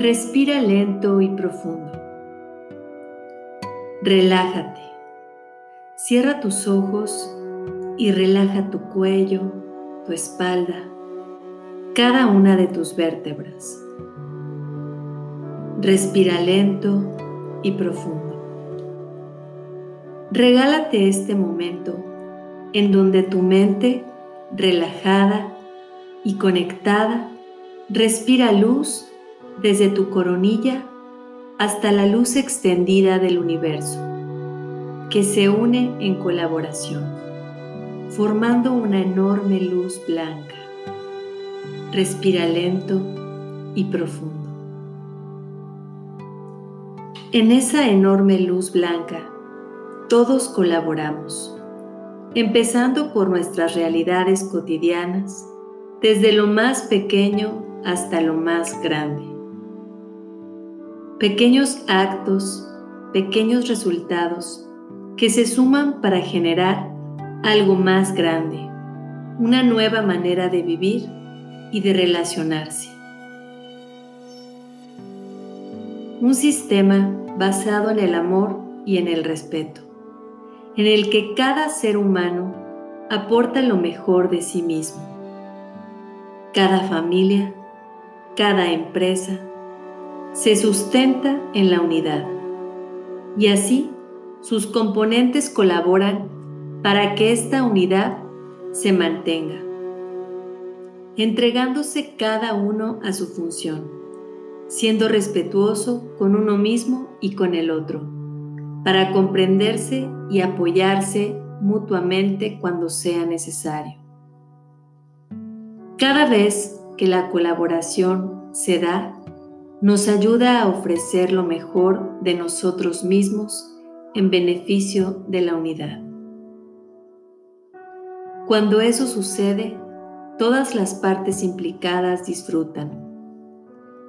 Respira lento y profundo. Relájate. Cierra tus ojos y relaja tu cuello, tu espalda, cada una de tus vértebras. Respira lento y profundo. Regálate este momento en donde tu mente, relajada y conectada, respira luz desde tu coronilla hasta la luz extendida del universo, que se une en colaboración, formando una enorme luz blanca. Respira lento y profundo. En esa enorme luz blanca, todos colaboramos, empezando por nuestras realidades cotidianas, desde lo más pequeño hasta lo más grande pequeños actos, pequeños resultados que se suman para generar algo más grande, una nueva manera de vivir y de relacionarse. Un sistema basado en el amor y en el respeto, en el que cada ser humano aporta lo mejor de sí mismo. Cada familia, cada empresa, se sustenta en la unidad y así sus componentes colaboran para que esta unidad se mantenga, entregándose cada uno a su función, siendo respetuoso con uno mismo y con el otro, para comprenderse y apoyarse mutuamente cuando sea necesario. Cada vez que la colaboración se da, nos ayuda a ofrecer lo mejor de nosotros mismos en beneficio de la unidad. Cuando eso sucede, todas las partes implicadas disfrutan.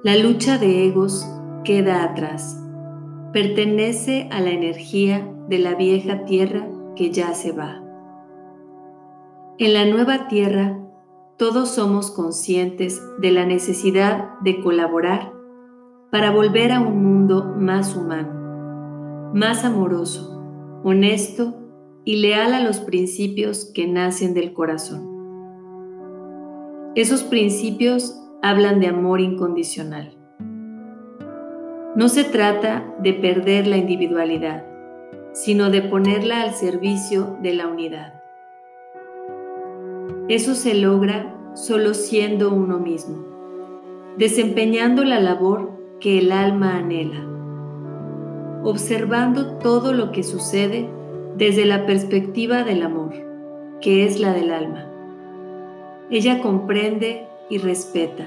La lucha de egos queda atrás. Pertenece a la energía de la vieja tierra que ya se va. En la nueva tierra, todos somos conscientes de la necesidad de colaborar para volver a un mundo más humano, más amoroso, honesto y leal a los principios que nacen del corazón. Esos principios hablan de amor incondicional. No se trata de perder la individualidad, sino de ponerla al servicio de la unidad. Eso se logra solo siendo uno mismo, desempeñando la labor que el alma anhela, observando todo lo que sucede desde la perspectiva del amor, que es la del alma. Ella comprende y respeta,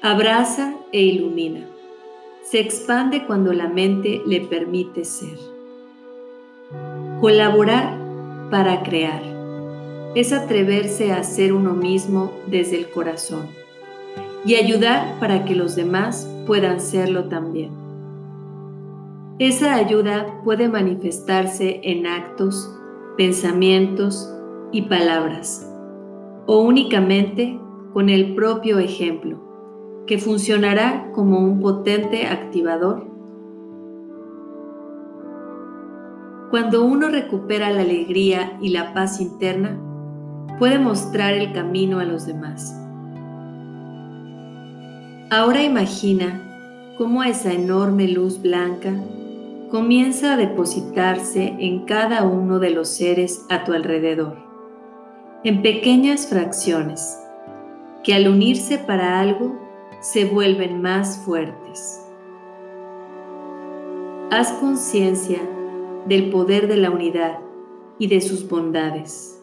abraza e ilumina. Se expande cuando la mente le permite ser. Colaborar para crear es atreverse a ser uno mismo desde el corazón y ayudar para que los demás puedan serlo también. Esa ayuda puede manifestarse en actos, pensamientos y palabras, o únicamente con el propio ejemplo, que funcionará como un potente activador. Cuando uno recupera la alegría y la paz interna, puede mostrar el camino a los demás. Ahora imagina cómo esa enorme luz blanca comienza a depositarse en cada uno de los seres a tu alrededor, en pequeñas fracciones, que al unirse para algo se vuelven más fuertes. Haz conciencia del poder de la unidad y de sus bondades.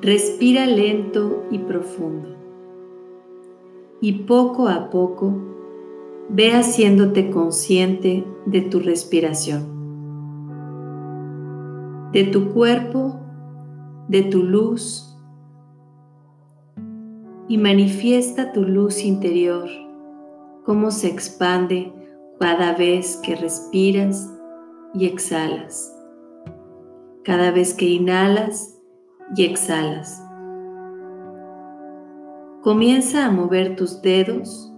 Respira lento y profundo y poco a poco ve haciéndote consciente de tu respiración, de tu cuerpo, de tu luz y manifiesta tu luz interior, cómo se expande cada vez que respiras y exhalas, cada vez que inhalas y exhalas. Comienza a mover tus dedos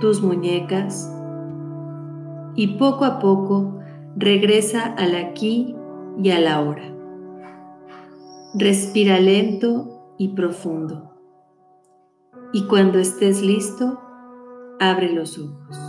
tus muñecas y poco a poco regresa al aquí y a la hora. Respira lento y profundo. Y cuando estés listo, abre los ojos.